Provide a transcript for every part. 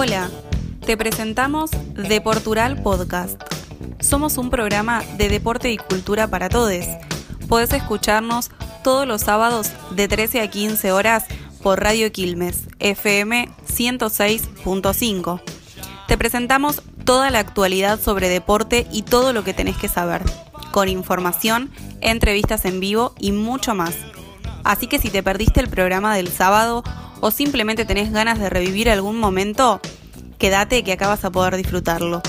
Hola, te presentamos Deportural Podcast. Somos un programa de deporte y cultura para todos. Podés escucharnos todos los sábados de 13 a 15 horas por Radio Quilmes, FM 106.5. Te presentamos toda la actualidad sobre deporte y todo lo que tenés que saber, con información, entrevistas en vivo y mucho más. Así que si te perdiste el programa del sábado o simplemente tenés ganas de revivir algún momento, quédate que acá vas a poder disfrutarlo.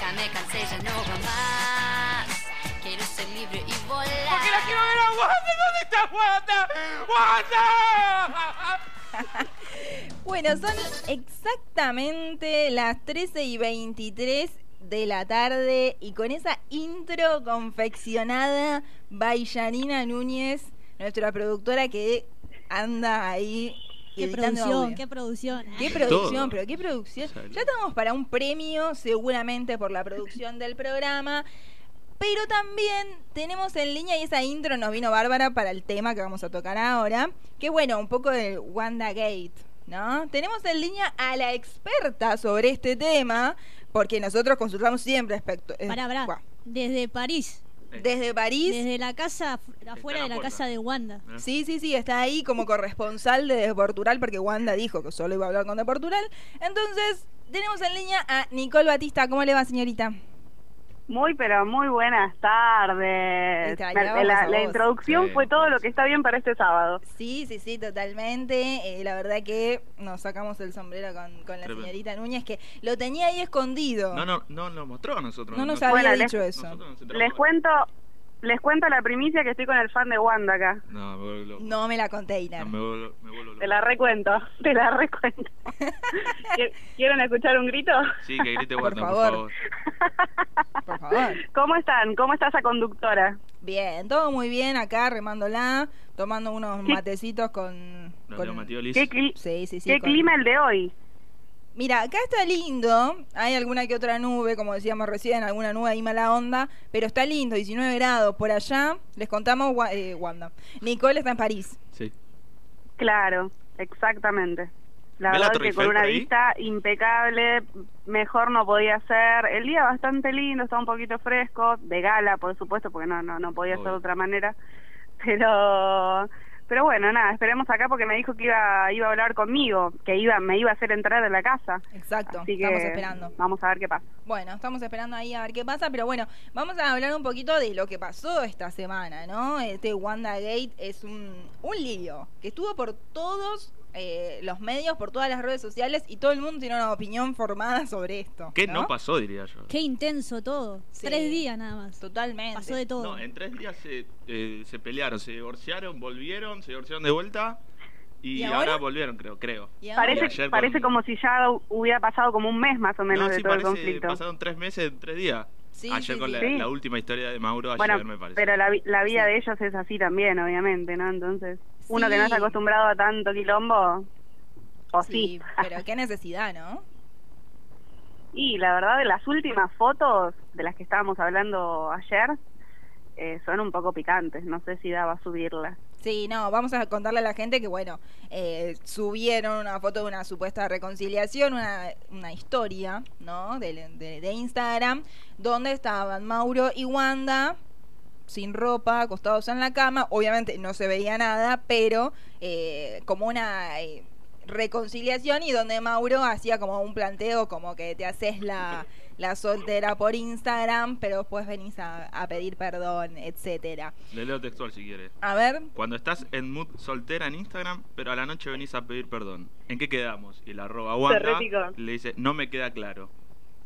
Ya me cansé, ya no va más. Quiero ser libre y volar. Porque la quiero ver a Wanda. ¿Dónde está Wanda? ¡Wanda! Bueno, son exactamente las 13 y 23 de la tarde y con esa intro confeccionada by Núñez, nuestra productora que anda ahí Qué producción, audio. qué producción. Qué ¿eh? producción, Todo. pero qué producción. Sale. Ya estamos para un premio, seguramente por la producción del programa. Pero también tenemos en línea, y esa intro nos vino bárbara para el tema que vamos a tocar ahora, que bueno, un poco de WandaGate, ¿no? Tenemos en línea a la experta sobre este tema, porque nosotros consultamos siempre aspecto. eh. Desde París. Desde París. Desde la casa, afu- afuera de la puerta. casa de Wanda. Sí, sí, sí, está ahí como corresponsal de Deportural porque Wanda dijo que solo iba a hablar con Deportural. Entonces, tenemos en línea a Nicole Batista. ¿Cómo le va, señorita? Muy, pero muy buenas tardes. La, introducción Sí. fue todo lo que está bien para este sábado. Sí, sí, sí, totalmente. Eh, la verdad que nos sacamos el sombrero con, con la Tremendo. señorita Núñez, que lo tenía ahí escondido. No, no, no nos mostró a nosotros. No nos había Bueno, dicho les- eso. Les cuento, les cuento la primicia que estoy con el fan de Wanda acá. No, me vuelvo loco. No me la container. No, me vuelvo, me vuelvo loco. Te la recuento, te la recuento. ¿Qui- ¿Quieren escuchar un grito? Sí, que grite Por Wanda, por favor. favor. Por favor. ¿Cómo están? ¿Cómo está esa conductora? Bien, todo muy bien acá, remándola, tomando unos ¿Qué? matecitos con... Con- Liz. ¿Qué, cli- Sí, sí, sí. qué con- clima el de hoy? Mira, acá está lindo. Hay alguna que otra nube, como decíamos recién, alguna nube ahí mala onda. Pero está lindo, 19 grados. Por allá, les contamos, eh, Wanda. Nicole está en París. Sí. Claro, exactamente. La ¿Ve la verdad que con una vista impecable, mejor no podía ser. El día bastante lindo, está un poquito fresco, de gala, por supuesto, porque no no, no podía ser de otra manera. Pero pero bueno, nada, esperemos acá porque me dijo que iba iba a hablar conmigo, que iba me iba a hacer entrar a la casa. Exacto, Así que estamos esperando. Vamos a ver qué pasa. Bueno, estamos esperando ahí a ver qué pasa, pero bueno, vamos a hablar un poquito de lo que pasó esta semana, ¿no? Este WandaGate es un, un lío que estuvo por todos eh, los medios, por todas las redes sociales y todo el mundo tiene una opinión formada sobre esto. ¿Qué no pasó, diría yo? Qué intenso todo. Sí. Tres días nada más. Totalmente. Pasó de todo. No, en tres días se, eh, se pelearon, se divorciaron, volvieron, se divorciaron de vuelta y, ¿Y ahora? ahora? volvieron, creo, creo. Parece ayer parece con- como si ya hubiera pasado como un mes más o menos No, de sí, todo el parece, conflicto. pasaron tres meses en tres días. Sí, ayer sí, con sí. La, Sí. la última historia de Mauro, ayer Bueno, me parece. pero la, vi- la vida Sí. de ellos es así también, obviamente, ¿no? Entonces, uno que no está acostumbrado a tanto quilombo, o sí. Sí, pero qué necesidad, ¿no? Y la verdad, de las últimas fotos de las que estábamos hablando ayer, eh, son un poco picantes. No sé si daba a subirlas. Sí, no, vamos a contarle a la gente que, bueno, eh, subieron una foto de una supuesta reconciliación, una, una historia, ¿no? De, de- de Instagram, donde estaban Mauro y Wanda sin ropa, acostados en la cama. Obviamente no se veía nada, pero eh, como una... eh, reconciliación y donde Mauro hacía como un planteo como que te haces la, la soltera por Instagram, pero después venís a, a pedir perdón, etcétera. Le leo textual si quiere. A ver, Cuando estás en mood soltera en Instagram, pero a la noche venís a pedir perdón. ¿En qué quedamos? Y la arroba Wanda le dice, no me queda claro.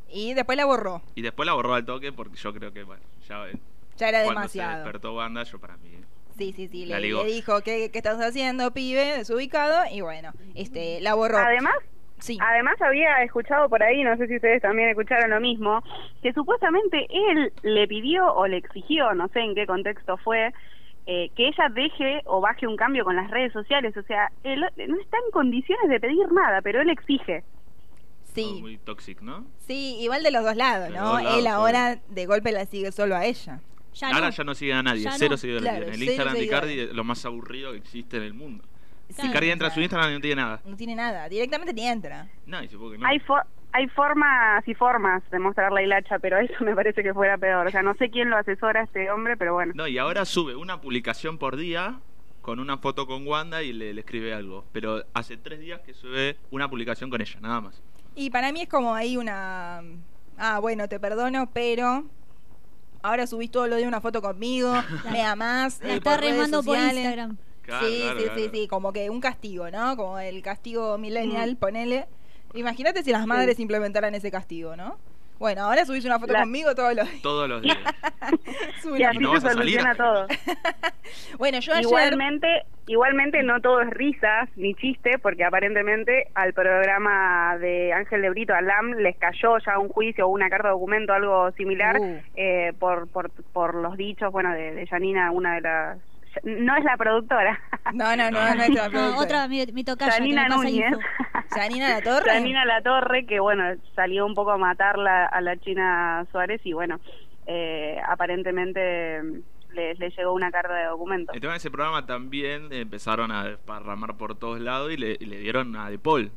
y después la borró. Y después la borró al toque porque yo creo que, bueno, ya eh, Ya era cuando se demasiado. despertó Wanda, yo para mí. Sí, sí, sí. La Le, dijo, ¿qué, ¿qué estás haciendo, pibe? Desubicado. Y bueno, este, la borró. Además, sí. Además había escuchado por ahí, no sé si ustedes también escucharon lo mismo, que supuestamente él le pidió o le exigió, no sé en qué contexto fue, eh, que ella deje o baje un cambio con las redes sociales. O sea, él no está en condiciones de pedir nada, pero él exige. Sí, muy tóxico, ¿no? sí, igual de los dos lados, De ¿no? los dos lados, Él ahora de golpe la sigue solo a ella. Ya Ahora no. ya no sigue a nadie, Ya cero no. seguidores Claro. El cero Instagram de seguidores. Icardi es lo más aburrido que existe en el mundo. Sí, Icardi entra a su Instagram y no tiene nada. No tiene nada, directamente ni entra. No, y supongo que no. Hay, fo- hay formas y formas de mostrar la hilacha, pero eso me parece que fuera peor. O sea, no sé quién lo asesora a este hombre, pero bueno. No, y ahora sube una publicación por día con una foto con Wanda y le, le escribe algo. Pero hace tres días que sube una publicación con ella, nada más. Y para mí es como ahí una... Ah, bueno, te perdono, pero... Ahora subís todo lo de una foto conmigo, me amás. La eh, está por remando por. Instagram. Claro, sí, claro, sí, claro. sí, sí, como que un castigo, ¿no? Como el castigo millennial, Mm. ponele. Imagínate si las madres implementaran ese castigo, ¿no? Bueno, ahora subís una foto La- conmigo todos los días. Todos los días. Subí Y así no se soluciona todo. Bueno, yo ayer... Igualmente, igualmente no todo es risas ni chiste, porque aparentemente al programa de Ángel de Brito, Alam, les cayó ya un juicio o una carta de documento, algo similar, Uh. eh, por, por, por los dichos, bueno, de, de Janina, una de las... No es la productora. No, no, no, no es la No, productora. otra, mi, mi tocaya, Janina me pasa Núñez. Janina La Torre. Janina La Torre, que bueno, salió un poco a matarla a la China Suárez y bueno, eh, aparentemente mm, le, le llegó una carta de documento. El tema de ese programa también empezaron a desparramar por todos lados y le, y le dieron a De Paul.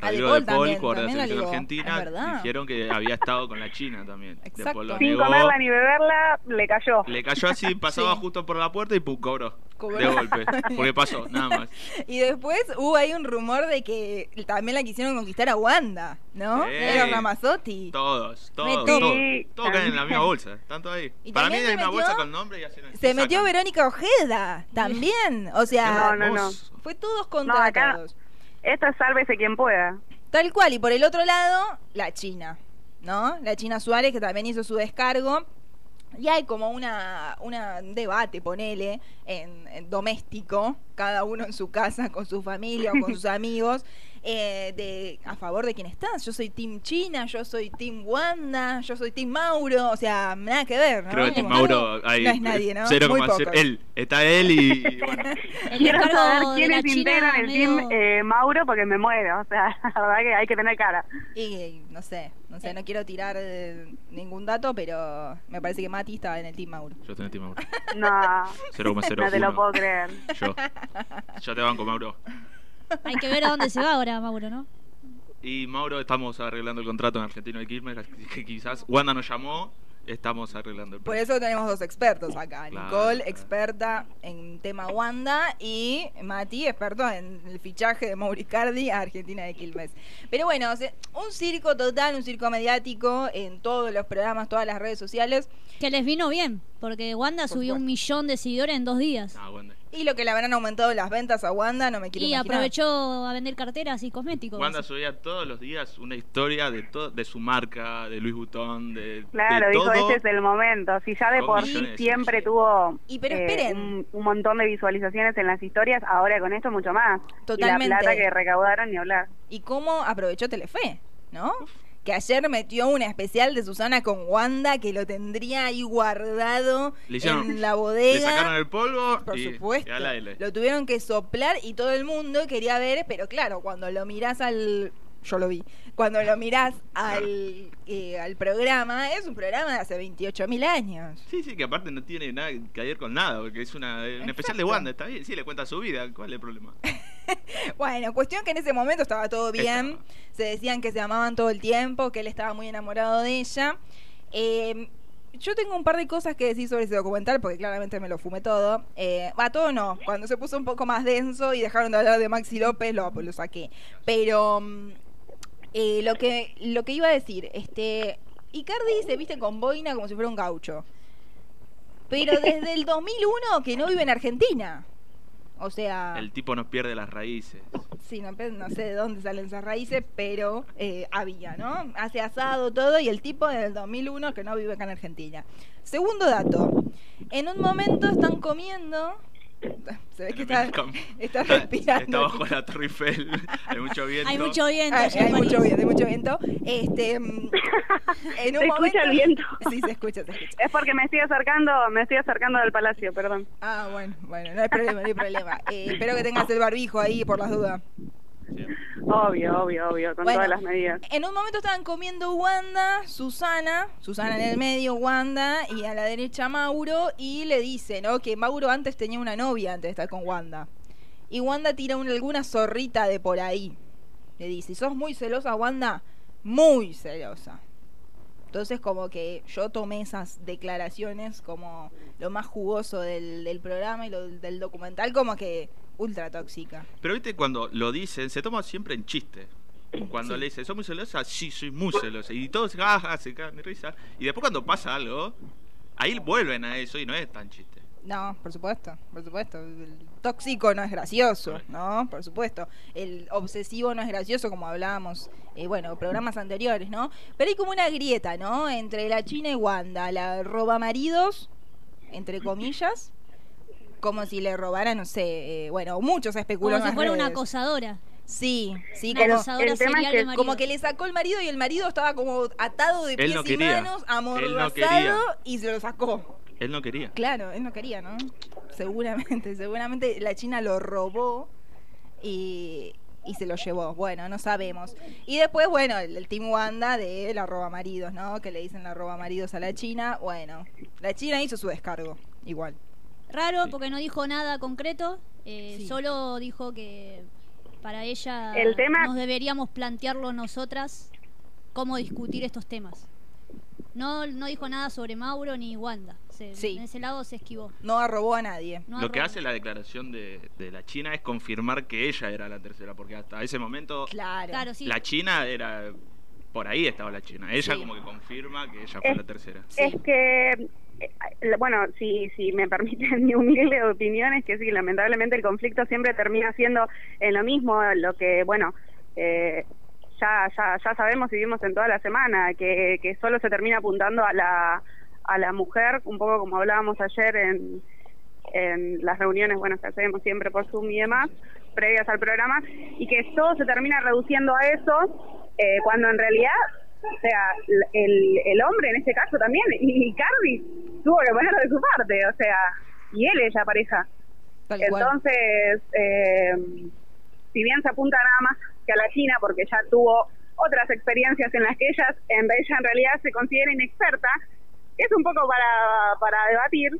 Rodrigo Paul De Paul, jugador de la selección argentina, dijeron que había estado con la China también. De Exacto. Lo Sin negó. comerla ni beberla, le cayó. Le cayó así, pasaba Sí. justo por la puerta y pum, cobró. Cobró. De golpe. Porque pasó, nada más. Y después hubo ahí un rumor de que también la quisieron conquistar a Wanda, ¿no? Sí. Era Ramazzotti. Todos, todos, Metió- todos. Caen en la misma bolsa. Están todos ahí. Y Para mí hay se una metió- bolsa con nombre y hacen Se y metió sacan. Verónica Ojeda también. O sea, No, no, no. Fue todos No, contra acá- todos. Esto es sálvese quien pueda. Tal cual. Y por el otro lado, la China, ¿no? La China Suárez, que también hizo su descargo. Y hay como una, una un debate, ponele, en, en doméstico, cada uno en su casa, con su familia o con sus amigos, eh, de a favor de quién estás. Yo soy Team China, yo soy Team Wanda, yo soy Team Mauro, o sea, nada que ver, ¿no? Creo que Como- Mauro hay no es nadie, ¿no? 0,0. Muy pocos. Él, está él y, bueno. El Quiero saber quiénes integran el medio- team eh, Mauro porque me muero. O sea, la verdad que hay que tener cara. Y no sé, no sé, no quiero tirar eh, ningún dato, pero me parece que Mati estaba en el Team Mauro. Yo estoy en el Team Mauro. No, 0,01. no te lo puedo creer. Yo. Yo te banco, Mauro. Hay que ver a dónde se va ahora, Mauro, ¿no? Y Mauro, estamos arreglando el contrato en Argentino de Quilmes, que quizás Wanda nos llamó, estamos arreglando el Por eso tenemos dos expertos acá. Claro, Nicole, claro. experta en tema Wanda, y Mati, experto en el fichaje de Mauricardi a Argentina de Quilmes. Pero bueno, un circo total, un circo mediático en todos los programas, todas las redes sociales. Que les vino bien, porque Wanda Por subió un millón de seguidores en dos días. Ah, Wanda. Y lo que le habrán aumentado las ventas a Wanda, no me quiero Y imaginar. aprovechó a vender carteras y cosméticos. Wanda subía todos los días una historia de to- de su marca, de Louis Vuitton, de, Claro, de dijo, todo. este es el momento. Si ya de por sí siempre tuvo Y pero eh, esperen. un, un montón de visualizaciones en las historias, ahora con esto mucho más. Totalmente. Y la plata que recaudaron ni hablar. y cómo aprovechó Telefe, ¿no? Que ayer metió un especial de Susana con Wanda que lo tendría ahí guardado Le hicieron- en la Le bodega. sacaron el polvo Por y, supuesto. y al aire. Lo tuvieron que soplar y todo el mundo quería ver, pero claro, cuando lo mirás al. Yo lo vi. Cuando lo mirás al, eh, al programa, es un programa de hace 28.000 años. Sí, sí, que aparte no tiene nada que ver con nada, porque es una, un especial de. Wanda, está bien, sí, le cuenta su vida, ¿cuál es el problema? Bueno, cuestión que en ese momento estaba todo bien. Estaba. Se decían que se amaban todo el tiempo, que él estaba muy enamorado de ella. Eh, yo tengo un par de cosas que decir sobre ese documental, porque claramente me lo fumé todo. Eh, Va, todo no. Cuando se puso un poco más denso y dejaron de hablar de Maxi López, lo, lo saqué. Pero mm, eh, lo que lo que iba a decir, este. Icardi se viste con boina como si fuera un gaucho. Pero desde el 2001 que no vive en Argentina. O sea. El tipo nos pierde las raíces. Sí, no, no sé de dónde salen esas raíces, pero eh, había, ¿no? Hace asado todo y el tipo del 2001 que no vive acá en Argentina. Segundo dato. En un momento están comiendo... Se ve que está, está respirando. Está bajo la Torre Eiffel. Hay mucho viento. Hay mucho viento. Hay, hay mucho viento, hay mucho viento. Este, mm, en un ¿Se momento... escucha el viento? Sí, se escucha, se escucha. Es porque me estoy acercando, me estoy acercando del palacio, perdón. Ah, bueno, bueno, no hay problema, no hay problema. Eh, espero que tengas el barbijo ahí por las dudas. Obvio, obvio, obvio, con Bueno, todas las medidas. En un momento estaban comiendo Wanda, Susana, Susana en el medio, Wanda, y a la derecha Mauro, y le dice, ¿no? Que Mauro antes tenía una novia antes de estar con Wanda. Y Wanda tira un- alguna zorrita de por ahí. Le dice, ¿sos muy celosa, Wanda? Muy celosa. Entonces como que yo tomé esas declaraciones como lo más jugoso del, del programa y lo, del documental como que ultra tóxica. Pero viste, cuando lo dicen, se toma siempre en chiste. Cuando Sí. le dicen, ¿sos muy celosa? Sí, soy muy celosa. Y todos jaja, se cagan de risa. Y después cuando pasa algo, ahí vuelven a eso y no es tan chiste. No, por supuesto, por supuesto. El tóxico no es gracioso, ¿no? Por supuesto. El obsesivo no es gracioso, como hablábamos, eh, bueno, programas anteriores, ¿no? Pero hay como una grieta, ¿no? Entre la China y Wanda. La roba maridos, entre comillas, como si le robara, no sé, eh, bueno, muchos especulan. Como si fuera una acosadora. Sí, sí, como, acosadora el tema es serial que como le sacó el marido y el marido estaba como atado de pies no y quería. manos, no amordazado quería. y se lo sacó. Él no quería. Claro, él no quería, ¿no? Seguramente, seguramente la China lo robó y, y se lo llevó. Bueno, no sabemos. Y después, bueno, el, el Team Wanda de la roba maridos, ¿no? Que le dicen la roba maridos a la China. Bueno, la China hizo su descargo, igual. Raro Sí. porque no dijo nada concreto. eh, Sí. Solo dijo que para ella El tema- nos deberíamos plantearlo nosotras cómo discutir estos temas. No, no dijo nada sobre Mauro ni Wanda. Se- Sí. En ese lado se esquivó. No arrobó a nadie. No Lo que hace la declaración de, de la China es confirmar que ella era la tercera, porque hasta ese momento Claro. Claro, sí. la China era... Por ahí estaba la China. Ella Sí. como que confirma que ella fue Es- la tercera. Sí. Es que, bueno, si, si me permiten mi humilde opinión, es que sí, lamentablemente el conflicto siempre termina siendo en lo mismo, lo que, bueno, eh, ya, ya, ya sabemos y vimos en toda la semana, que, que solo se termina apuntando a la, a la mujer, un poco como hablábamos ayer en, en las reuniones, bueno, que hacemos siempre por Zoom y demás, previas al programa, y que todo se termina reduciendo a eso, eh, cuando en realidad, o sea, el, el hombre en este caso también, y Cardi tuvo que ponerlo de su parte, o sea, y él es la pareja. Tal. Entonces, eh, si bien se apunta nada más que a la China, porque ya tuvo otras experiencias en las que ellas, en, ella en realidad se considera inexperta, es un poco para, para debatir,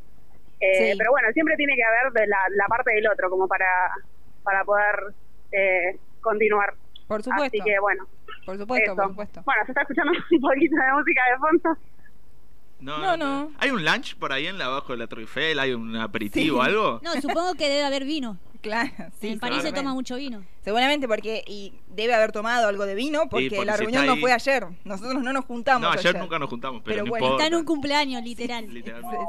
eh, Sí. pero bueno, siempre tiene que haber de la, la parte del otro, como para, para poder eh, continuar. Por supuesto. Así que bueno, por supuesto, eso. por supuesto. Bueno, se está escuchando un poquito de música de fondo. No, no. ¿Hay un lunch por ahí en la abajo de la Torre Eiffel? ¿Hay un aperitivo o Sí. algo? No, supongo que debe haber vino. Claro, sí. en París se toma mucho vino. Seguramente porque y debe haber tomado algo de vino porque, porque la si reunión no ahí- fue ayer. Nosotros no nos juntamos. No, ayer nunca nos juntamos, pero, Pero no bueno, importa. Está en un cumpleaños, literal. Sí,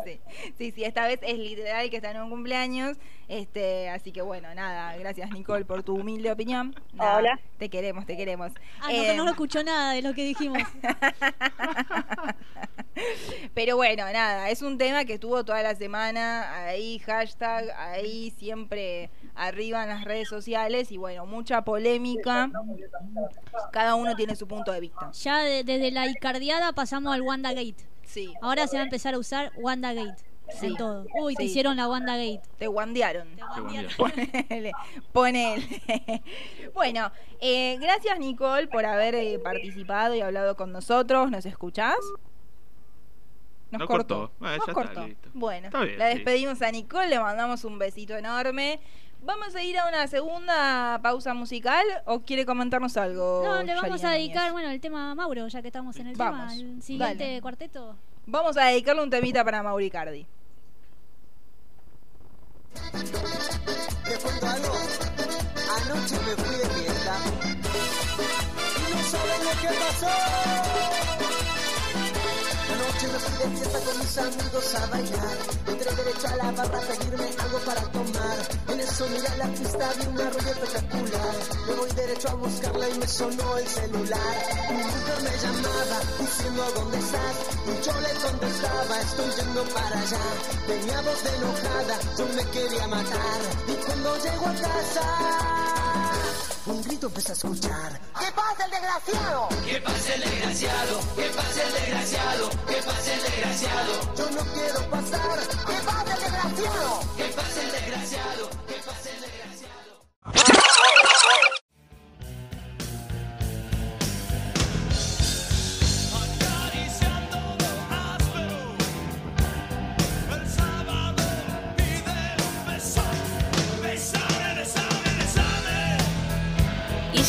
sí, sí, sí, esta vez es literal que está en un cumpleaños. Este, así que bueno, nada, gracias Nicole por tu humilde opinión. Nada, Hola. Te queremos, te queremos. Ah, no, Eh, no lo escuchó nada de lo que dijimos. Pero bueno, nada, es un tema que estuvo toda la semana ahí, hashtag, ahí siempre arriba en las redes sociales y bueno, mucha polémica. Cada uno tiene su punto de vista. Ya de- desde la Icardiada pasamos al Wanda Gate. Sí, Ahora se va a empezar a usar Wanda Gate. Sí. En todo. Uy, te hicieron la Wanda Gate. te guandearon. Te guandearon. Ponele, ponele. Bueno, eh, gracias Nicole por haber eh, participado y hablado con nosotros. ¿Nos escuchás? Nos Nos cortó. cortó. Bueno, Nos ya está, cortó. listo. Bueno, Está bien, la sí. despedimos a Nicole, le mandamos un besito enorme. ¿Vamos a ir a una segunda pausa musical o quiere comentarnos algo? No, le vamos a dedicar, Núñez? bueno, el tema a Mauro, ya que estamos en el Vamos, tema. El siguiente dale. cuarteto. Vamos a dedicarle un temita para Mauricardi. Te cuento algo. Anoche me fui de fiesta. Y no saben lo que pasó. Anoche me fui de fiesta con mis amigos a bailar. Entré derecho a la barra a pedirme algo para tomar. En eso miré la pista, vi una rueda espectacular. Me voy derecho a buscarla y me sonó el celular. Mi mujer me llamaba diciendo dónde estás. Y yo le contestaba, estoy yendo para allá. Tenía voz de enojada, yo me quería matar. Y cuando llego a casa, un grito empecé a escuchar. ¿Qué pasa el desgraciado? ¿Qué pasa el desgraciado? ¿Qué pasa el desgraciado? ¿Qué pasa el desgraciado? Yo no quiero pasar. ¿Qué pasa el desgraciado? ¿Qué pasa el desgraciado?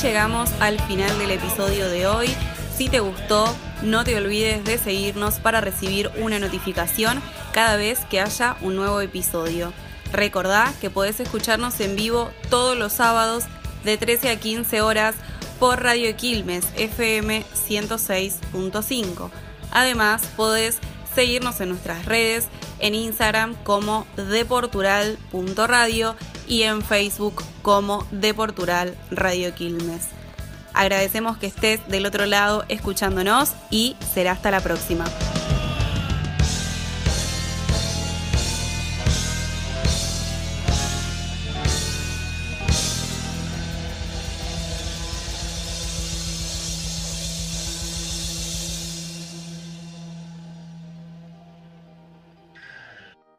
Llegamos al final del episodio de hoy. Si te gustó, no te olvides de seguirnos para recibir una notificación cada vez que haya un nuevo episodio. Recordá que podés escucharnos en vivo todos los sábados de 13 a 15 horas por Radio Quilmes FM 106.5. Además, podés seguirnos en nuestras redes, en Instagram como deportural.radio y en Facebook como Deportural Radio Quilmes. Agradecemos que estés del otro lado escuchándonos y será hasta la próxima.